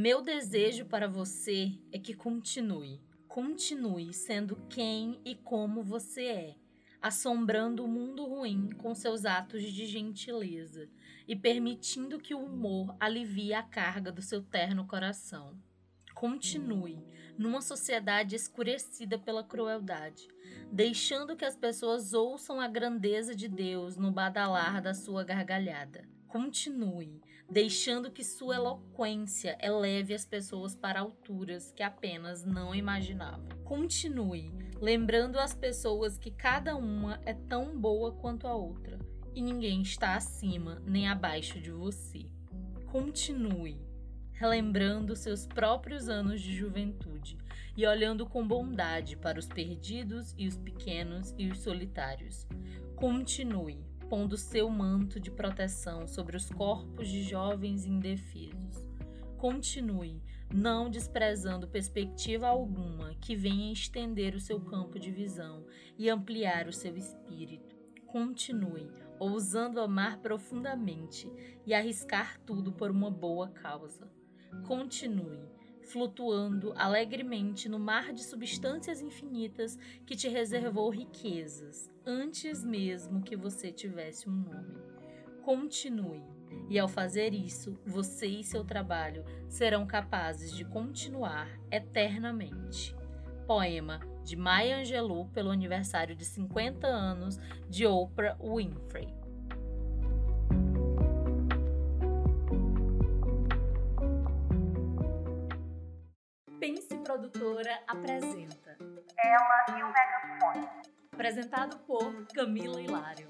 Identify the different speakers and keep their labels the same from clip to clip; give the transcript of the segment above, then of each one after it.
Speaker 1: Meu desejo para você é que continue. Continue sendo quem e como você é, assombrando o mundo ruim com seus atos de gentileza e permitindo que o humor alivie a carga do seu terno coração. Continue numa sociedade escurecida pela crueldade, deixando que as pessoas ouçam a grandeza de Deus no badalar da sua gargalhada. Continue deixando que sua eloquência eleve as pessoas para alturas que apenas não imaginavam. Continue lembrando as pessoas que cada uma é tão boa quanto a outra e ninguém está acima nem abaixo de você. Continue relembrando seus próprios anos de juventude e olhando com bondade para os perdidos e os pequenos e os solitários. Continue pondo seu manto de proteção sobre os corpos de jovens indefesos. Continue, não desprezando perspectiva alguma que venha estender o seu campo de visão e ampliar o seu espírito. Continue, ousando amar profundamente e arriscar tudo por uma boa causa. Continue, flutuando alegremente no mar de substâncias infinitas que te reservou riquezas, antes mesmo que você tivesse um nome. Continue, e ao fazer isso, você e seu trabalho serão capazes de continuar eternamente. Poema de Maya Angelou pelo aniversário de 50 anos de Oprah Winfrey. Produtora apresenta
Speaker 2: Ela e o Megafone.
Speaker 1: Apresentado por Camila Hilário.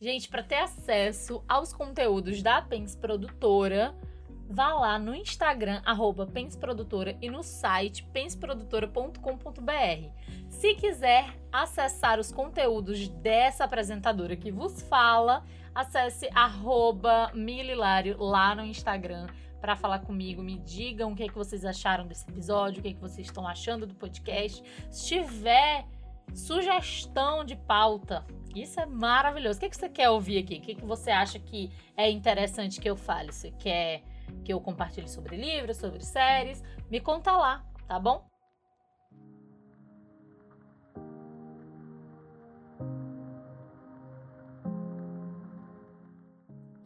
Speaker 1: Gente, para ter acesso aos conteúdos da Pense Produtora, vá lá no Instagram, arroba Pense Produtora, e no site penseprodutora.com.br. Se quiser acessar os conteúdos dessa apresentadora que vos fala, acesse arroba Mililário lá no Instagram para falar comigo. Me digam o que, é que vocês acharam desse episódio, o que, é que vocês estão achando do podcast. Se tiver sugestão de pauta, isso é maravilhoso. O que, é que você quer ouvir aqui? O que, é que você acha que é interessante que eu fale? Você quer que eu compartilhe sobre livros, sobre séries? Me conta lá, tá bom?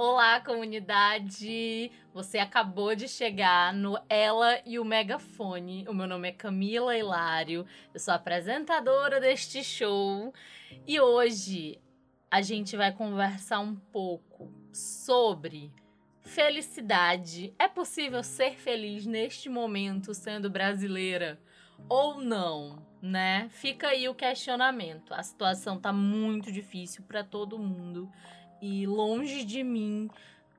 Speaker 1: Olá, comunidade! Você acabou de chegar no Ela e o Megafone. O meu nome é Camila Hilário, eu sou apresentadora deste show e hoje a gente vai conversar um pouco sobre felicidade. É possível ser feliz neste momento sendo brasileira ou não, né? Fica aí o questionamento. A situação tá muito difícil para todo mundo e longe de mim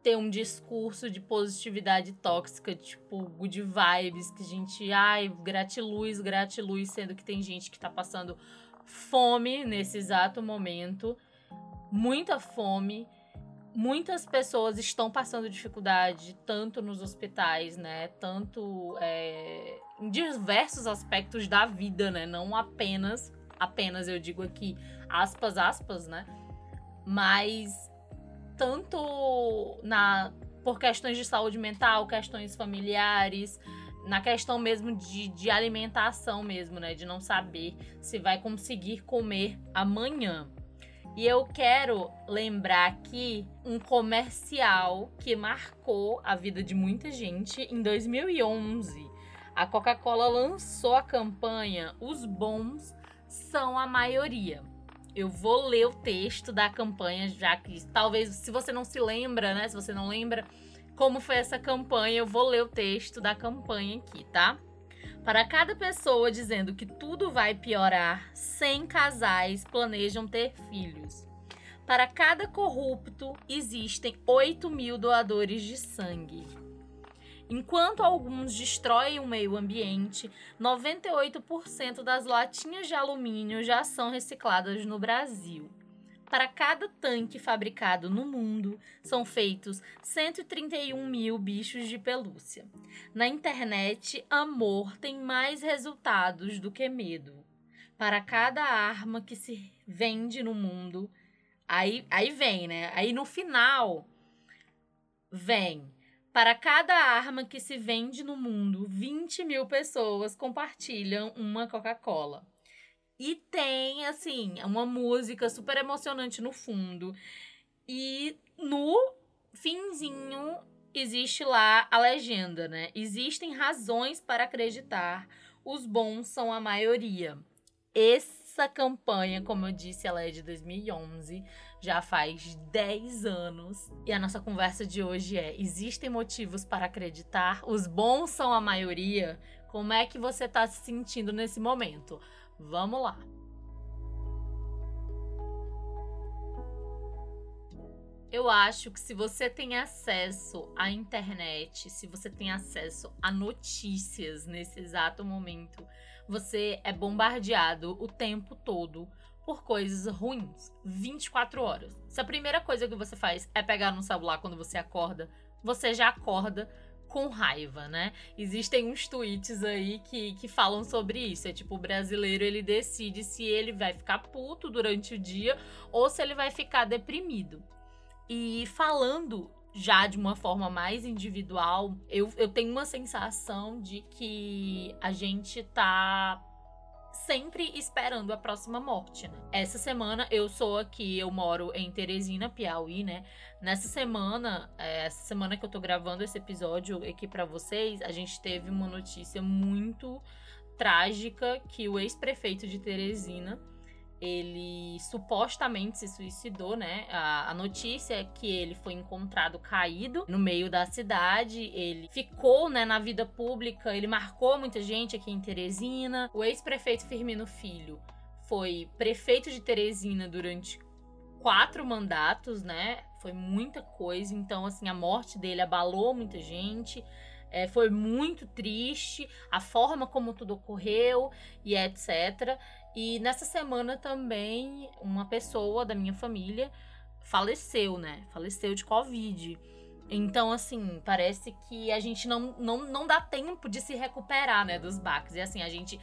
Speaker 1: ter um discurso de positividade tóxica, tipo good vibes, que a gente, ai, gratiluz, gratiluz, sendo que tem gente que tá passando fome nesse exato momento, muita fome. Muitas pessoas estão passando dificuldade, tanto nos hospitais, né? Tanto é, em diversos aspectos da vida, né? Não apenas, apenas eu digo aqui, aspas, aspas, né? Mas tanto na por questões de saúde mental, questões familiares, na questão mesmo de, de alimentação mesmo, né? De não saber se vai conseguir comer amanhã. E eu quero lembrar aqui um comercial que marcou a vida de muita gente em 2011. A Coca-Cola lançou a campanha Os Bons São a Maioria eu vou ler o texto da campanha, já que talvez, se você não se lembra, né? Se você não lembra como foi essa campanha, eu vou ler o texto da campanha aqui, tá? Para cada pessoa dizendo que tudo vai piorar, 100 casais planejam ter filhos. Para cada corrupto, existem 8 mil doadores de sangue. Enquanto alguns destroem o meio ambiente, 98% das latinhas de alumínio já são recicladas no Brasil. Para cada tanque fabricado no mundo, são feitos 131 mil bichos de pelúcia. Na internet, amor tem mais resultados do que medo. Para cada arma que se vende no mundo, aí, aí vem, né? Aí no final, vem Para cada arma que se vende no mundo, 20 mil pessoas compartilham uma Coca-Cola. E tem, assim, uma música super emocionante no fundo. E no finzinho existe lá a legenda, né? Existem razões para acreditar, os bons são a maioria. Essa campanha, como eu disse, ela é de 2011, já faz 10 anos. E a nossa conversa de hoje é: existem motivos para acreditar, os bons são a maioria? Como é que você está se sentindo nesse momento? Vamos lá! Eu acho que se você tem acesso à internet, se você tem acesso a notícias nesse exato momento, você é bombardeado o tempo todo por coisas ruins, 24 horas. Se a primeira coisa que você faz é pegar no celular quando você acorda, você já acorda com raiva, né? Existem uns tweets aí que, que falam sobre isso. É tipo, o brasileiro ele decide se ele vai ficar puto durante o dia ou se ele vai ficar deprimido. E falando já de uma forma mais individual, eu, eu tenho uma sensação de que a gente tá sempre esperando a próxima morte, né? Essa semana eu sou aqui, eu moro em Teresina, Piauí, né? Nessa semana, é, essa semana que eu tô gravando esse episódio aqui para vocês, a gente teve uma notícia muito trágica que o ex-prefeito de Teresina ele supostamente se suicidou, né? A, a, notícia é que ele foi encontrado caído no meio da cidade. Ele ficou, né, na vida pública. Ele marcou muita gente aqui em Teresina. O ex-prefeito Firmino Filho foi prefeito de Teresina durante quatro mandatos, né? Foi muita coisa. Então, assim, a morte dele abalou muita gente. É, foi muito triste a forma como tudo ocorreu e etc. E nessa semana também uma pessoa da minha família faleceu, né? Faleceu de Covid. Então, assim, parece que a gente não, não, não dá tempo de se recuperar, né, dos baques. E assim, a gente.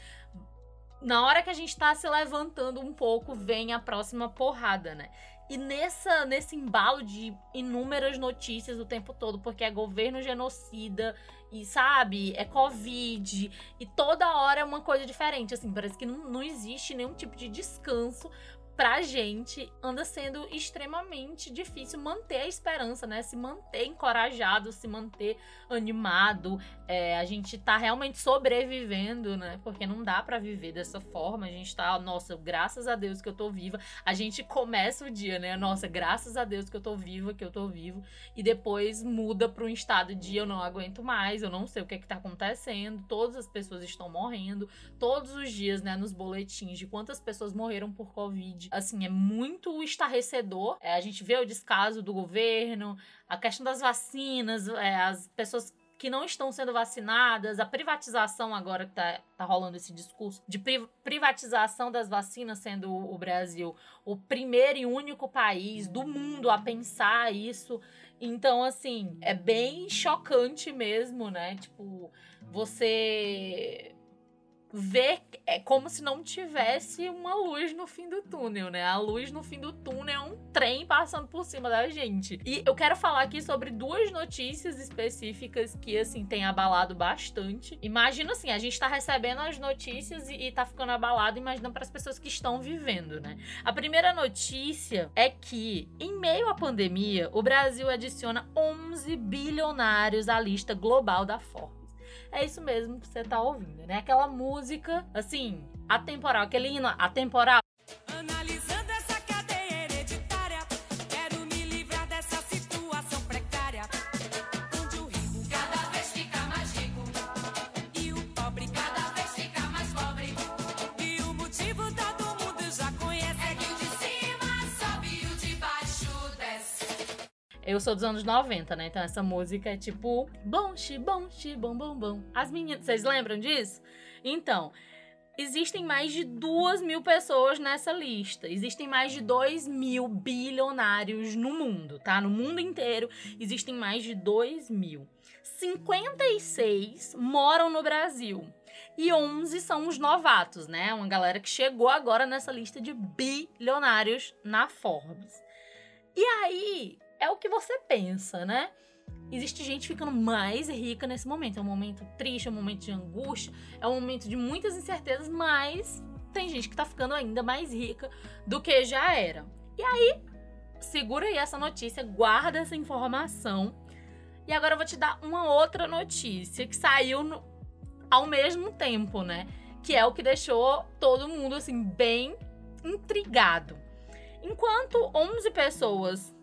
Speaker 1: Na hora que a gente tá se levantando um pouco, vem a próxima porrada, né? E nessa, nesse embalo de inúmeras notícias o tempo todo, porque é governo genocida, e sabe, é Covid, e toda hora é uma coisa diferente, assim, parece que não, não existe nenhum tipo de descanso pra gente anda sendo extremamente difícil manter a esperança, né? Se manter encorajado, se manter animado. É, a gente tá realmente sobrevivendo, né? Porque não dá para viver dessa forma. A gente tá, nossa, graças a Deus que eu tô viva. A gente começa o dia, né? Nossa, graças a Deus que eu tô viva, que eu tô vivo. E depois muda pra um estado de eu não aguento mais, eu não sei o que é que tá acontecendo. Todas as pessoas estão morrendo. Todos os dias, né, nos boletins de quantas pessoas morreram por Covid assim, é muito estarrecedor. É, a gente vê o descaso do governo, a questão das vacinas, é, as pessoas que não estão sendo vacinadas, a privatização agora que tá, tá rolando esse discurso de pri privatização das vacinas, sendo o Brasil o primeiro e único país do mundo a pensar isso. Então, assim, é bem chocante mesmo, né? Tipo, você ver é como se não tivesse uma luz no fim do túnel, né? A luz no fim do túnel é um trem passando por cima da gente. E eu quero falar aqui sobre duas notícias específicas que, assim, tem abalado bastante. Imagina assim, a gente tá recebendo as notícias e, e tá ficando abalado, imagina para as pessoas que estão vivendo, né? A primeira notícia é que, em meio à pandemia, o Brasil adiciona 11 bilionários à lista global da Forbes é isso mesmo que você tá ouvindo, né? Aquela música, assim, atemporal, aquele hino atemporal. Eu sou dos anos 90, né? Então essa música é tipo bom, xi, bom, xi, bom, bom, bom. As meninas, vocês lembram disso? Então, existem mais de duas mil pessoas nessa lista. Existem mais de 2 mil bilionários no mundo, tá? No mundo inteiro existem mais de 2 mil. 56 moram no Brasil. E 11 são os novatos, né? Uma galera que chegou agora nessa lista de bilionários na Forbes. E aí, é o que você pensa, né? existe gente ficando mais rica nesse momento. É um momento triste, é um momento de angústia, é um momento de muitas incertezas, mas tem gente que tá ficando ainda mais rica do que já era. E aí, segura aí essa notícia, guarda essa informação. E agora eu vou te dar uma outra notícia que saiu no, ao mesmo tempo, né? Que é o que deixou todo mundo assim bem intrigado. Enquanto 11 pessoas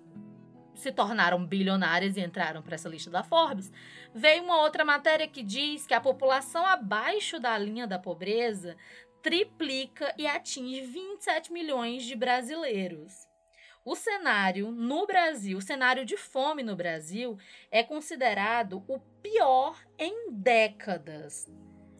Speaker 1: se tornaram bilionárias e entraram para essa lista da Forbes, veio uma outra matéria que diz que a população abaixo da linha da pobreza triplica e atinge 27 milhões de brasileiros. O cenário no Brasil, o cenário de fome no Brasil, é considerado o pior em décadas.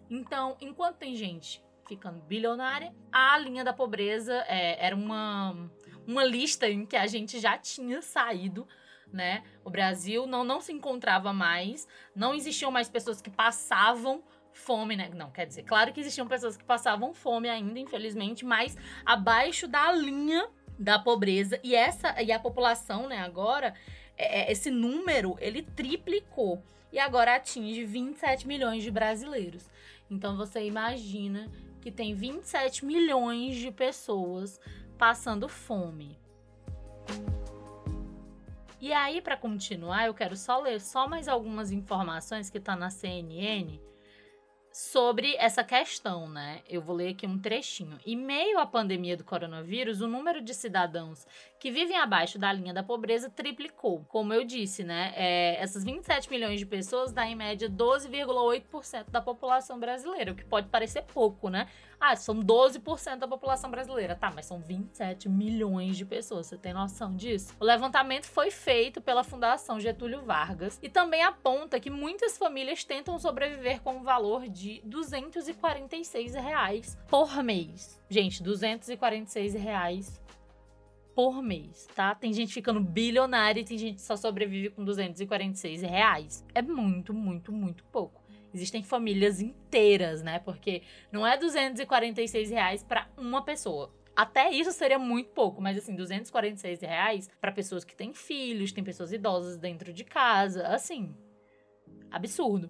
Speaker 1: Então, enquanto tem gente ficando bilionária, a linha da pobreza é, era uma, uma lista em que a gente já tinha saído, né? O Brasil não, não se encontrava mais, não existiam mais pessoas que passavam fome, né? Não, quer dizer, claro que existiam pessoas que passavam fome ainda, infelizmente, mas abaixo da linha da pobreza e essa e a população, né, agora é, é esse número ele triplicou e agora atinge 27 milhões de brasileiros. Então você imagina que tem 27 milhões de pessoas passando fome. E aí, para continuar, eu quero só ler só mais algumas informações que tá na CNN sobre essa questão, né? Eu vou ler aqui um trechinho. Em meio à pandemia do coronavírus, o número de cidadãos que vivem abaixo da linha da pobreza triplicou. Como eu disse, né? É, essas 27 milhões de pessoas dá em média 12,8% da população brasileira, o que pode parecer pouco, né? Ah, são 12% da população brasileira. Tá, mas são 27 milhões de pessoas. Você tem noção disso? O levantamento foi feito pela Fundação Getúlio Vargas e também aponta que muitas famílias tentam sobreviver com um valor de 246 reais por mês. Gente, 246 reais por mês, tá? Tem gente ficando bilionária e tem gente que só sobrevive com 246 reais. É muito, muito, muito pouco. Existem famílias inteiras, né? Porque não é 246 reais para uma pessoa. Até isso seria muito pouco, mas assim, 246 reais para pessoas que têm filhos, tem pessoas idosas dentro de casa, assim, absurdo.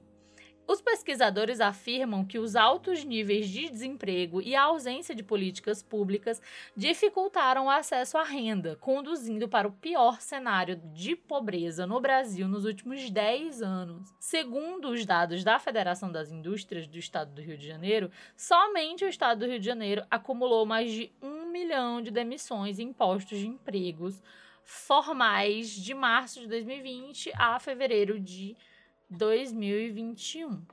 Speaker 1: Os pesquisadores afirmam que os altos níveis de desemprego e a ausência de políticas públicas dificultaram o acesso à renda, conduzindo para o pior cenário de pobreza no Brasil nos últimos 10 anos. Segundo os dados da Federação das Indústrias do Estado do Rio de Janeiro, somente o Estado do Rio de Janeiro acumulou mais de um milhão de demissões em postos de empregos formais de março de 2020 a fevereiro de 2021.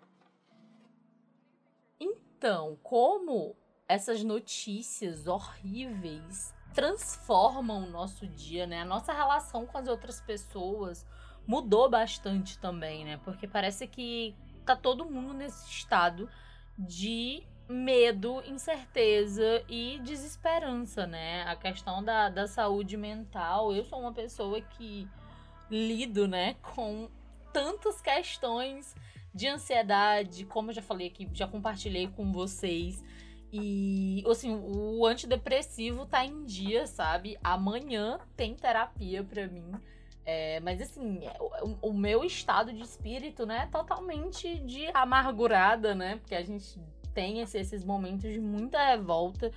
Speaker 1: Então, como essas notícias horríveis transformam o nosso dia, né? A nossa relação com as outras pessoas mudou bastante também, né? Porque parece que tá todo mundo nesse estado de medo, incerteza e desesperança, né? A questão da, da saúde mental. Eu sou uma pessoa que lido, né, com tantas questões de ansiedade, como eu já falei aqui, já compartilhei com vocês. E, assim, o antidepressivo tá em dia, sabe? Amanhã tem terapia pra mim. É, mas, assim, o, o, meu estado de espírito, né, é totalmente de amargurada, né? Porque a gente tem esse, esses momentos de muita revolta,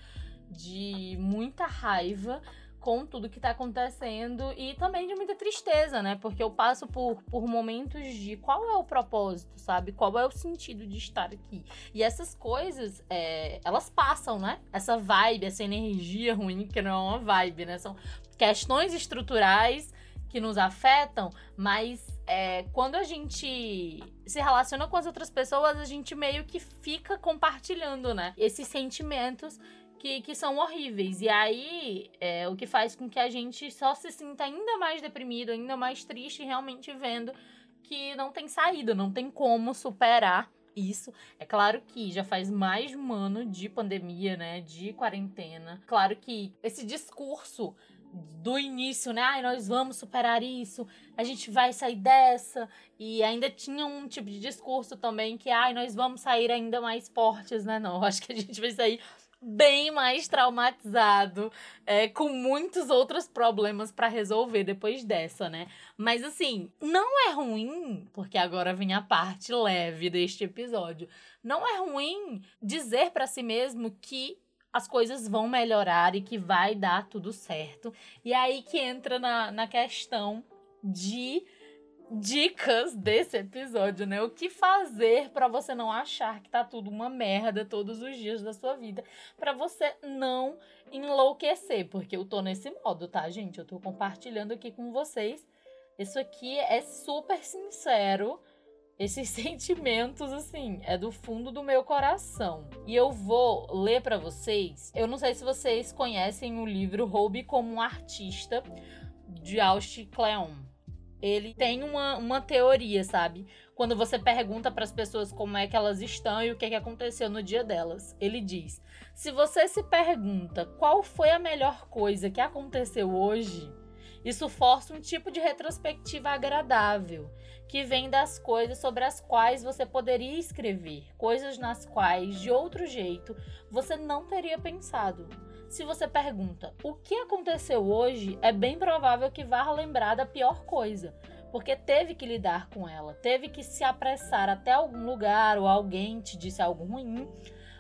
Speaker 1: de muita raiva com tudo que tá acontecendo e também de muita tristeza, né? Porque eu passo por, por momentos de qual é o propósito, sabe? Qual é o sentido de estar aqui. E essas coisas, é, elas passam, né? Essa vibe, essa energia ruim, que não é uma vibe, né? São questões estruturais que nos afetam, mas é, quando a gente se relaciona com as outras pessoas, a gente meio que fica compartilhando, né? Esses sentimentos que, que são horríveis. E aí, é, o que faz com que a gente só se sinta ainda mais deprimido, ainda mais triste, realmente vendo que não tem saída, não tem como superar isso. É claro que já faz mais de um ano de pandemia, né? De quarentena. Claro que esse discurso do início, né? Ai, nós vamos superar isso, a gente vai sair dessa. E ainda tinha um tipo de discurso também que, ai, nós vamos sair ainda mais fortes, né? Não, acho que a gente vai sair bem mais traumatizado, é, com muitos outros problemas para resolver depois dessa, né? Mas assim, não é ruim, porque agora vem a parte leve deste episódio. Não é ruim dizer para si mesmo que as coisas vão melhorar e que vai dar tudo certo. E aí que entra na, na questão de dicas desse episódio, né? O que fazer para você não achar que tá tudo uma merda todos os dias da sua vida, para você não enlouquecer, porque eu tô nesse modo, tá, gente? Eu tô compartilhando aqui com vocês. Isso aqui é super sincero. Esses sentimentos, assim, é do fundo do meu coração. E eu vou ler para vocês. Eu não sei se vocês conhecem o livro Roube como um Artista, de Ausch Kleon ele tem uma, uma teoria, sabe? Quando você pergunta para as pessoas como é que elas estão e o que, que aconteceu no dia delas. Ele diz: se você se pergunta qual foi a melhor coisa que aconteceu hoje, isso força um tipo de retrospectiva agradável, que vem das coisas sobre as quais você poderia escrever, coisas nas quais, de outro jeito, você não teria pensado. Se você pergunta o que aconteceu hoje, é bem provável que vá lembrar da pior coisa, porque teve que lidar com ela, teve que se apressar até algum lugar ou alguém te disse algo ruim.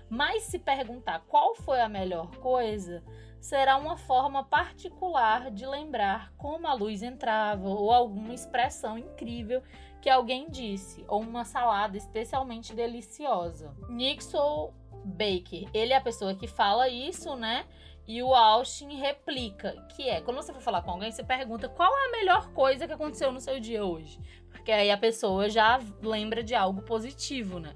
Speaker 1: Mas se perguntar qual foi a melhor coisa, será uma forma particular de lembrar como a luz entrava ou alguma expressão incrível que alguém disse, ou uma salada especialmente deliciosa. Nixon Baker, ele é a pessoa que fala isso, né? E o Austin replica, que é, quando você for falar com alguém, você pergunta qual é a melhor coisa que aconteceu no seu dia hoje. Porque aí a pessoa já lembra de algo positivo, né?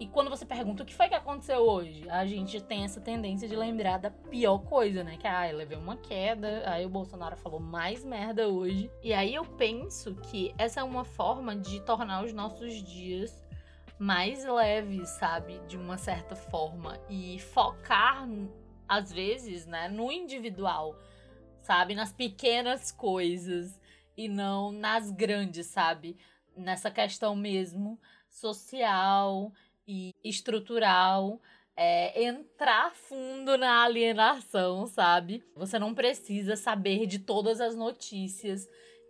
Speaker 1: E quando você pergunta o que foi que aconteceu hoje, a gente tem essa tendência de lembrar da pior coisa, né? Que ah, levei uma queda, aí o Bolsonaro falou mais merda hoje. E aí eu penso que essa é uma forma de tornar os nossos dias mais leves, sabe? De uma certa forma. E focar às vezes, né, no individual, sabe? Nas pequenas coisas e não nas grandes, sabe? Nessa questão mesmo social e estrutural. É, entrar fundo na alienação, sabe? Você não precisa saber de todas as notícias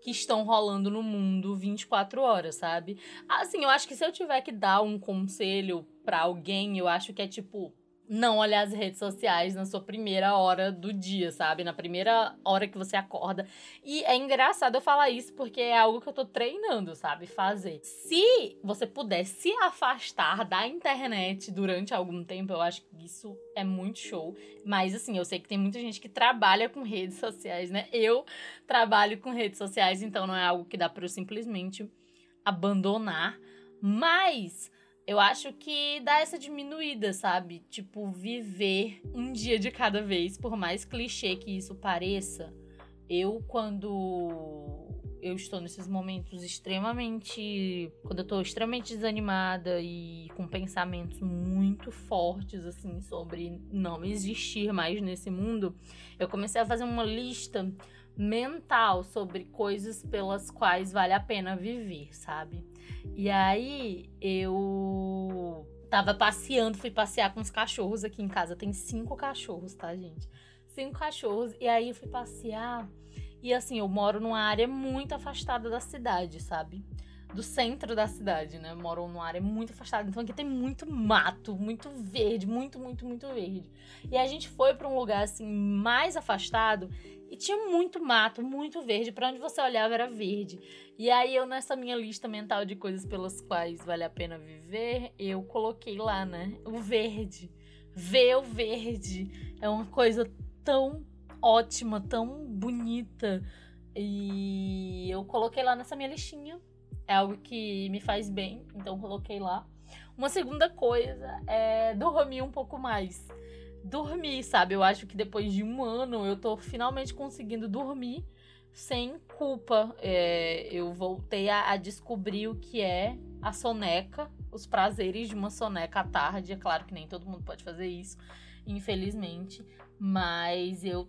Speaker 1: que estão rolando no mundo 24 horas, sabe? Assim, eu acho que se eu tiver que dar um conselho para alguém, eu acho que é tipo, não olhar as redes sociais na sua primeira hora do dia, sabe? Na primeira hora que você acorda. E é engraçado eu falar isso porque é algo que eu tô treinando, sabe? Fazer. Se você puder se afastar da internet durante algum tempo, eu acho que isso é muito show. Mas assim, eu sei que tem muita gente que trabalha com redes sociais, né? Eu trabalho com redes sociais, então não é algo que dá para eu simplesmente abandonar. Mas eu acho que dá essa diminuída, sabe? Tipo, viver um dia de cada vez, por mais clichê que isso pareça. Eu, quando eu estou nesses momentos extremamente. Quando eu estou extremamente desanimada e com pensamentos muito fortes, assim, sobre não existir mais nesse mundo, eu comecei a fazer uma lista mental sobre coisas pelas quais vale a pena viver, sabe? E aí eu tava passeando, fui passear com os cachorros aqui em casa. Tem cinco cachorros, tá, gente? Cinco cachorros. E aí eu fui passear. E assim, eu moro numa área muito afastada da cidade, sabe? do centro da cidade, né? Moram numa área muito afastada. Então aqui tem muito mato, muito verde, muito, muito, muito verde. E a gente foi para um lugar assim mais afastado e tinha muito mato, muito verde. Para onde você olhava era verde. E aí eu nessa minha lista mental de coisas pelas quais vale a pena viver, eu coloquei lá, né? O verde. Ver o verde é uma coisa tão ótima, tão bonita. E eu coloquei lá nessa minha listinha é algo que me faz bem, então coloquei lá. Uma segunda coisa é dormir um pouco mais. Dormir, sabe? Eu acho que depois de um ano eu tô finalmente conseguindo dormir sem culpa. É, eu voltei a, a, descobrir o que é a soneca, os prazeres de uma soneca à tarde. É claro que nem todo mundo pode fazer isso, infelizmente. Mas eu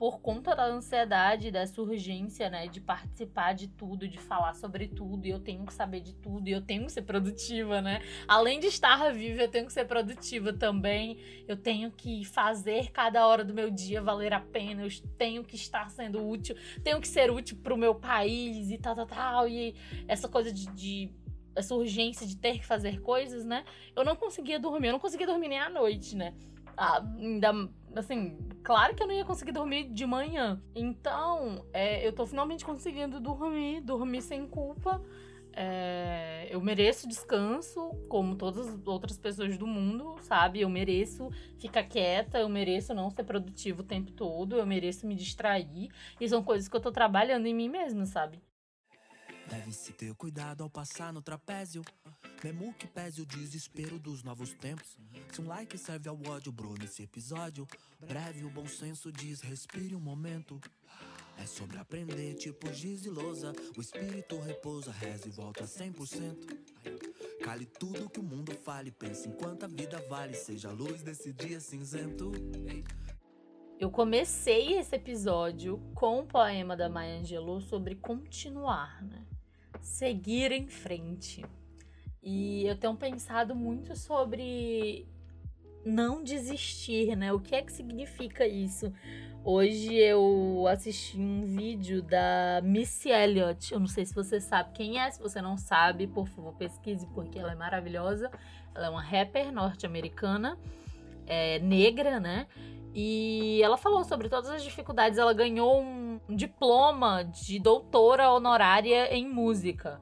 Speaker 1: por conta da ansiedade, dessa urgência, né, de participar de tudo, de falar sobre tudo, e eu tenho que saber de tudo, e eu tenho que ser produtiva, né? Além de estar viva, eu tenho que ser produtiva também. Eu tenho que fazer cada hora do meu dia valer a pena, eu tenho que estar sendo útil, tenho que ser útil pro meu país e tal, tal, tal. E essa coisa de, de essa urgência de ter que fazer coisas, né? Eu não conseguia dormir, eu não conseguia dormir nem à noite, né? Ah, ainda, assim, claro que eu não ia conseguir dormir de manhã. Então, é, eu tô finalmente conseguindo dormir, dormir sem culpa. É, eu mereço descanso, como todas as outras pessoas do mundo, sabe? Eu mereço ficar quieta, eu mereço não ser produtivo o tempo todo, eu mereço me distrair. E são coisas que eu tô trabalhando em mim mesma, sabe?
Speaker 3: Deve-se ter cuidado ao passar no trapézio. Mesmo que pese o desespero dos novos tempos. Se um like serve ao ódio, bro, nesse episódio. Breve, o bom senso diz: respire um momento. É sobre aprender, tipo giz e lousa. O espírito repousa, reza e volta 100%. Cale tudo que o mundo fale, pense enquanto a vida vale. Seja a luz desse dia cinzento.
Speaker 1: Eu comecei esse episódio com o poema da Maya Angelou sobre continuar, né? Seguir em frente. E eu tenho pensado muito sobre não desistir, né? O que é que significa isso? Hoje eu assisti um vídeo da Missy Elliott. Eu não sei se você sabe quem é. Se você não sabe, por favor, pesquise porque ela é maravilhosa. Ela é uma rapper norte-americana, é, negra, né? E ela falou sobre todas as dificuldades. Ela ganhou um diploma de doutora honorária em música.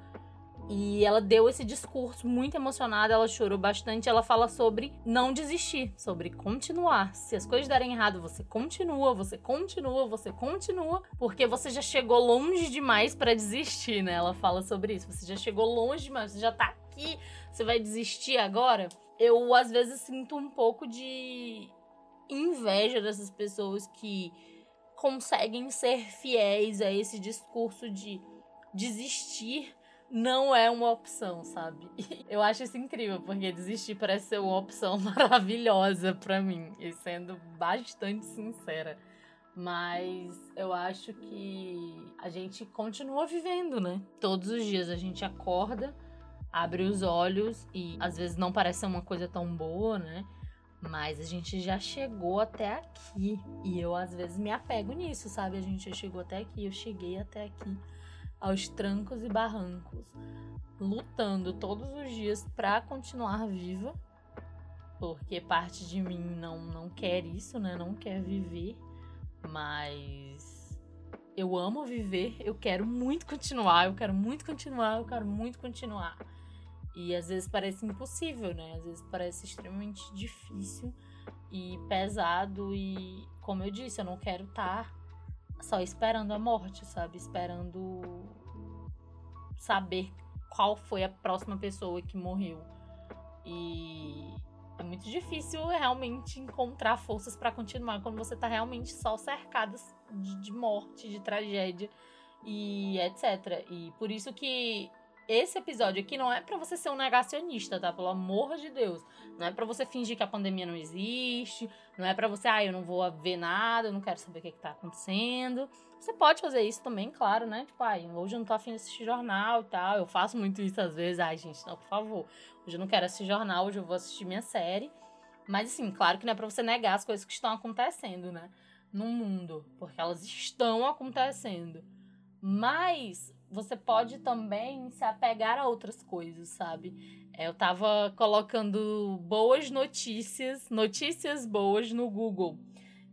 Speaker 1: E ela deu esse discurso muito emocionada, ela chorou bastante. Ela fala sobre não desistir, sobre continuar. Se as coisas derem errado, você continua, você continua, você continua, porque você já chegou longe demais para desistir, né? Ela fala sobre isso. Você já chegou longe demais, você já tá aqui, você vai desistir agora? Eu às vezes sinto um pouco de inveja dessas pessoas que conseguem ser fiéis a esse discurso de desistir não é uma opção, sabe? Eu acho isso incrível, porque desistir parece ser uma opção maravilhosa para mim, e sendo bastante sincera. Mas eu acho que a gente continua vivendo, né? Todos os dias a gente acorda, abre os olhos e às vezes não parece uma coisa tão boa, né? Mas a gente já chegou até aqui. E eu, às vezes, me apego nisso, sabe? A gente já chegou até aqui, eu cheguei até aqui, aos trancos e barrancos, lutando todos os dias para continuar viva. Porque parte de mim não, não quer isso, né? Não quer viver. Mas eu amo viver, eu quero muito continuar, eu quero muito continuar, eu quero muito continuar. E às vezes parece impossível, né? Às vezes parece extremamente difícil e pesado. E, como eu disse, eu não quero estar só esperando a morte, sabe? Esperando saber qual foi a próxima pessoa que morreu. E é muito difícil realmente encontrar forças para continuar quando você tá realmente só cercada de morte, de tragédia e etc. E por isso que esse episódio aqui não é para você ser um negacionista, tá? Pelo amor de Deus. Não é para você fingir que a pandemia não existe. Não é para você, ah, eu não vou ver nada, eu não quero saber o que, que tá acontecendo. Você pode fazer isso também, claro, né? Tipo, ai, hoje eu não tô afim de assistir jornal e tal. Eu faço muito isso às vezes. Ai, gente, não, por favor. Hoje eu não quero assistir jornal, hoje eu vou assistir minha série. Mas, assim, claro que não é pra você negar as coisas que estão acontecendo, né? No mundo. Porque elas estão acontecendo. Mas você pode também se apegar a outras coisas, sabe? É, eu tava colocando boas notícias, notícias boas no Google.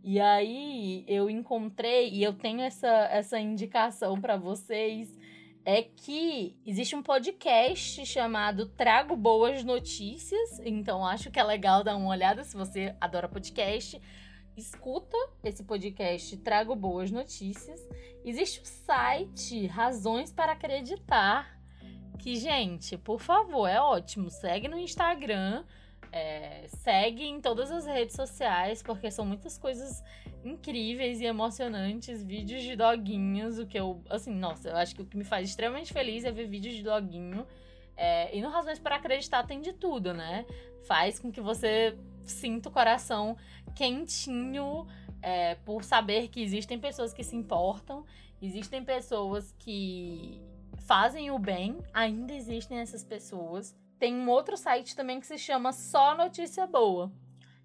Speaker 1: E aí eu encontrei, e eu tenho essa, essa indicação para vocês, é que existe um podcast chamado Trago Boas Notícias. Então acho que é legal dar uma olhada se você adora podcast escuta esse podcast Trago Boas Notícias. Existe o site Razões para Acreditar. Que, gente, por favor, é ótimo. Segue no Instagram, é, segue em todas as redes sociais, porque são muitas coisas incríveis e emocionantes. Vídeos de doguinhos, o que eu. Assim, nossa, eu acho que o que me faz extremamente feliz é ver vídeos de doguinho. É, e no Razões para Acreditar tem de tudo, né? Faz com que você sinta o coração quentinho é, por saber que existem pessoas que se importam, existem pessoas que fazem o bem, ainda existem essas pessoas. Tem um outro site também que se chama Só Notícia Boa,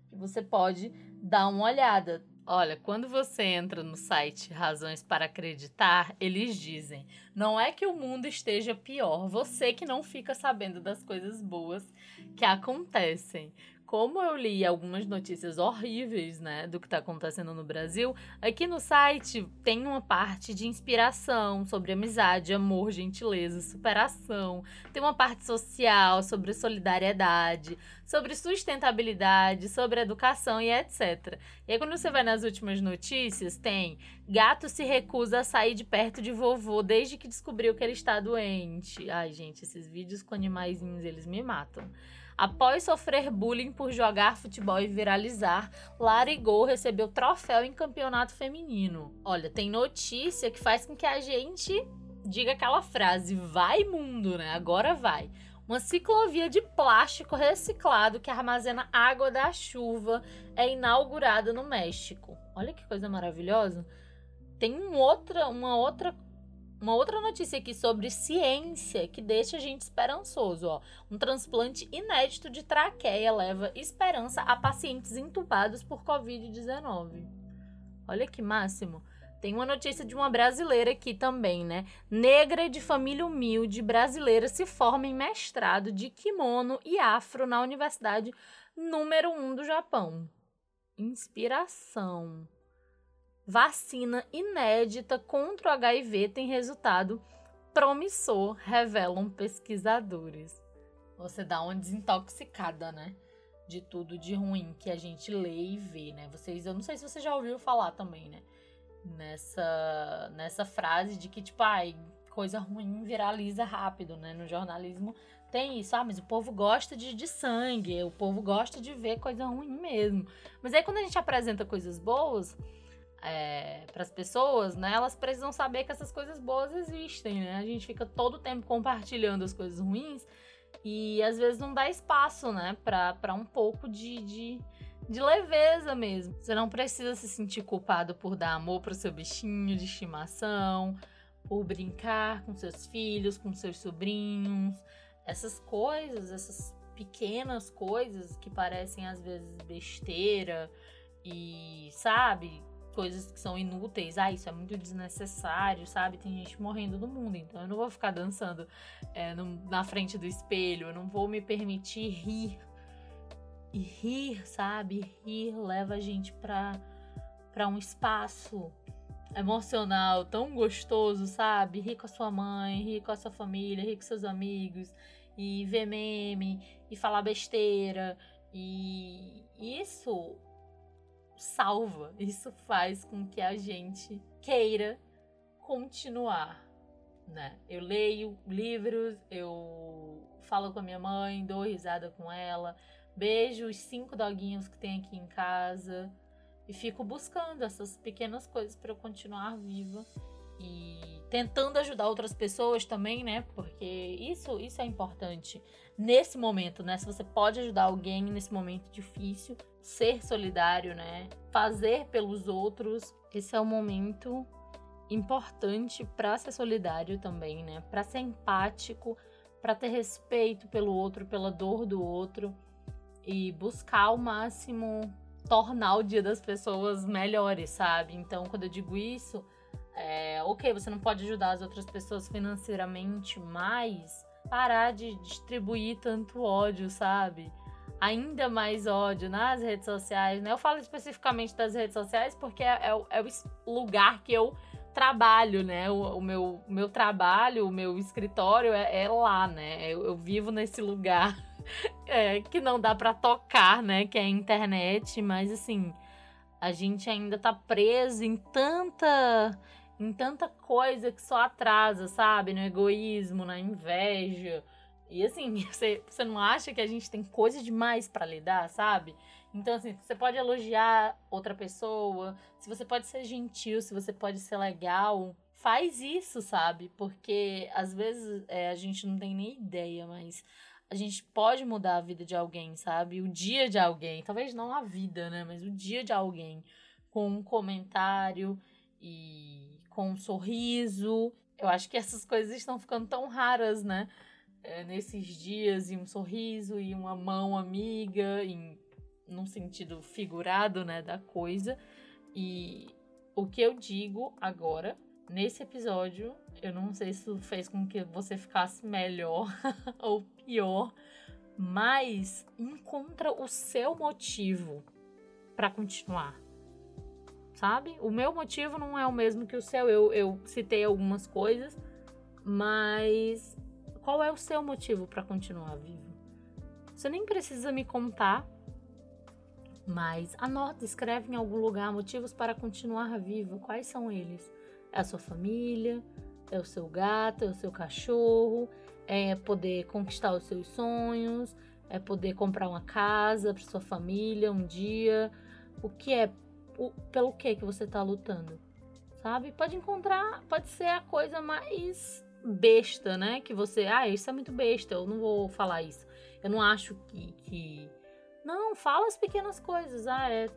Speaker 1: que você pode dar uma olhada. Olha, quando você entra no site Razões para Acreditar, eles dizem: não é que o mundo esteja pior, você que não fica sabendo das coisas boas que acontecem como eu li algumas notícias horríveis, né, do que está acontecendo no Brasil, aqui no site tem uma parte de inspiração sobre amizade, amor, gentileza, superação. Tem uma parte social sobre solidariedade, sobre sustentabilidade, sobre educação e etc. E aí quando você vai nas últimas notícias, tem gato se recusa a sair de perto de vovô desde que descobriu que ele está doente. Ai, gente, esses vídeos com animaizinhos, eles me matam. Após sofrer bullying por jogar futebol e viralizar, Lara Gol recebeu troféu em campeonato feminino. Olha, tem notícia que faz com que a gente diga aquela frase: vai mundo, né? Agora vai. Uma ciclovia de plástico reciclado que armazena água da chuva é inaugurada no México. Olha que coisa maravilhosa. Tem um outra, uma outra uma outra notícia aqui sobre ciência que deixa a gente esperançoso, ó. Um transplante inédito de traqueia leva esperança a pacientes entubados por Covid-19. Olha que máximo. Tem uma notícia de uma brasileira aqui também, né? Negra de família humilde brasileira se forma em mestrado de kimono e afro na Universidade número 1 um do Japão. Inspiração. Vacina inédita contra o HIV tem resultado promissor, revelam pesquisadores. Você dá uma desintoxicada, né? De tudo de ruim que a gente lê e vê, né? Vocês, eu não sei se você já ouviu falar também, né? Nessa, nessa frase de que, tipo, ai, coisa ruim viraliza rápido, né? No jornalismo tem isso, ah, mas o povo gosta de, de sangue, o povo gosta de ver coisa ruim mesmo. Mas aí quando a gente apresenta coisas boas, é, para as pessoas, né? Elas precisam saber que essas coisas boas existem, né? A gente fica todo o tempo compartilhando as coisas ruins e às vezes não dá espaço, né? Para um pouco de, de, de, leveza mesmo. Você não precisa se sentir culpado por dar amor para o seu bichinho de estimação, por brincar com seus filhos, com seus sobrinhos. Essas coisas, essas pequenas coisas que parecem às vezes besteira e, sabe, coisas que são inúteis, ah, isso é muito desnecessário, sabe? Tem gente morrendo no mundo, então eu não vou ficar dançando é, no, na frente do espelho, eu não vou me permitir rir. E rir, sabe? Rir leva a gente pra, pra um espaço emocional tão gostoso, sabe? Rir com a sua mãe, rir com a sua família, rir com seus amigos, e ver meme, e falar besteira. E isso salva. Isso faz com que a gente queira continuar, né? Eu leio livros, eu falo com a minha mãe, dou risada com ela, beijo os cinco doguinhos que tem aqui em casa e fico buscando essas pequenas coisas para eu continuar viva e tentando ajudar outras pessoas também, né? Porque isso isso é importante nesse momento, né? Se você pode ajudar alguém nesse momento difícil, ser solidário, né? Fazer pelos outros, esse é o momento importante para ser solidário também, né? Para ser empático, para ter respeito pelo outro, pela dor do outro e buscar ao máximo tornar o dia das pessoas melhores, sabe? Então, quando eu digo isso, é, ok, você não pode ajudar as outras pessoas financeiramente, mas parar de distribuir tanto ódio, sabe? Ainda mais ódio nas redes sociais, né? Eu falo especificamente das redes sociais porque é, é, é o lugar que eu trabalho, né? O, o meu, meu trabalho, o meu escritório é, é lá, né? Eu, eu, vivo nesse lugar é, que não dá para tocar, né? Que é a internet, mas assim, a gente ainda tá preso em tanta em tanta coisa que só atrasa, sabe? No egoísmo, na inveja. E assim, você, você não acha que a gente tem coisa demais para lidar, sabe? Então, assim, você pode elogiar outra pessoa, se você pode ser gentil, se você pode ser legal, faz isso, sabe? Porque às vezes é, a gente não tem nem ideia, mas a gente pode mudar a vida de alguém, sabe? O dia de alguém. Talvez não a vida, né? Mas o dia de alguém com um comentário e com um sorriso. Eu acho que essas coisas estão ficando tão raras, né? É, nesses dias, e um sorriso e uma mão amiga, em, num sentido figurado, né, da coisa. E o que eu digo agora, nesse episódio, eu não sei se fez com que você ficasse melhor ou pior, mas encontra o seu motivo para continuar. Sabe? O meu motivo não é o mesmo que o seu. Eu, eu citei algumas coisas, mas qual é o seu motivo para continuar vivo? Você nem precisa me contar, mas anota, escreve em algum lugar motivos para continuar vivo. Quais são eles? É a sua família? É o seu gato? É o seu cachorro? É poder conquistar os seus sonhos? É poder comprar uma casa para sua família um dia? O que é? O, pelo que que você está lutando? Sabe? Pode encontrar, pode ser a coisa mais besta, né? Que você, ah, isso é muito besta, eu não vou falar isso. Eu não acho que, que... Não, fala as pequenas coisas. Ah, é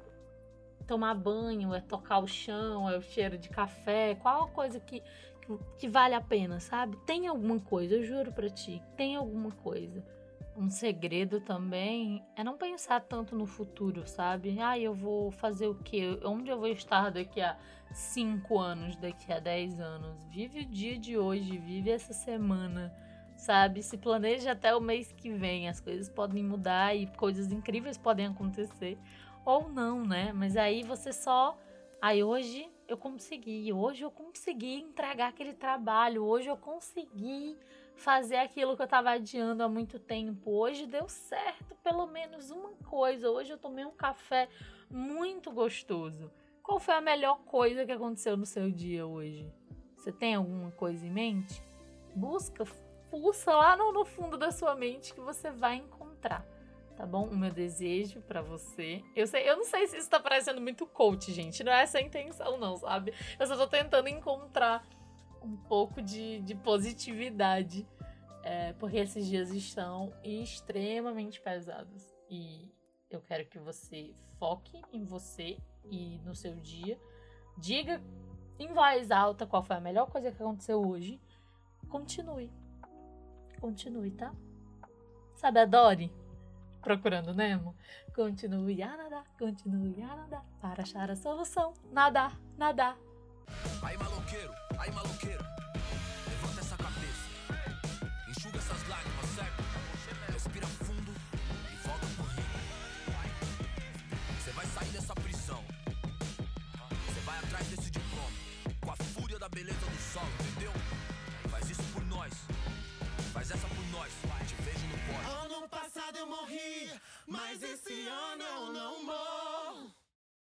Speaker 1: tomar banho, é tocar o chão, é o cheiro de café, qual a coisa que, que, que vale a pena, sabe? Tem alguma coisa, eu juro pra ti, tem alguma coisa. Um segredo também é não pensar tanto no futuro, sabe? Ah, eu vou fazer o quê? Onde eu vou estar daqui a 5 anos, daqui a 10 anos? Vive o dia de hoje, vive essa semana, sabe? Se planeja até o mês que vem. As coisas podem mudar e coisas incríveis podem acontecer ou não, né? Mas aí você só. Aí hoje eu consegui, hoje eu consegui entregar aquele trabalho, hoje eu consegui fazer aquilo que eu estava adiando há muito tempo. Hoje deu certo, pelo menos uma coisa. Hoje eu tomei um café muito gostoso. Qual foi a melhor coisa que aconteceu no seu dia hoje? Você tem alguma coisa em mente? Busca, pulsa lá no, no fundo da sua mente que você vai encontrar tá bom? O meu desejo para você. Eu sei, eu não sei se isso tá parecendo muito coach, gente. Não é essa a intenção, não, sabe? Eu só tô tentando encontrar um pouco de, de positividade. É, porque esses dias estão extremamente pesados. E eu quero que você foque em você e no seu dia. Diga em voz alta qual foi a melhor coisa que aconteceu hoje. Continue. Continue, tá? Sabe, adore procurando Nemo. Continue a nadar, continue a nadar, para achar a solução. Nadar, nadar.
Speaker 3: Aí maloqueiro, aí maloqueiro, levanta essa cabeça, enxuga essas lágrimas, certo? Respira fundo e volta pro rio. Você vai sair dessa prisão, você vai atrás desse diploma, com a fúria da beleza do sol, entendeu? Faz isso por nós, faz essa por nós, te vejo no pódio.
Speaker 4: Ano passado eu morri, mas esse ano eu não morro.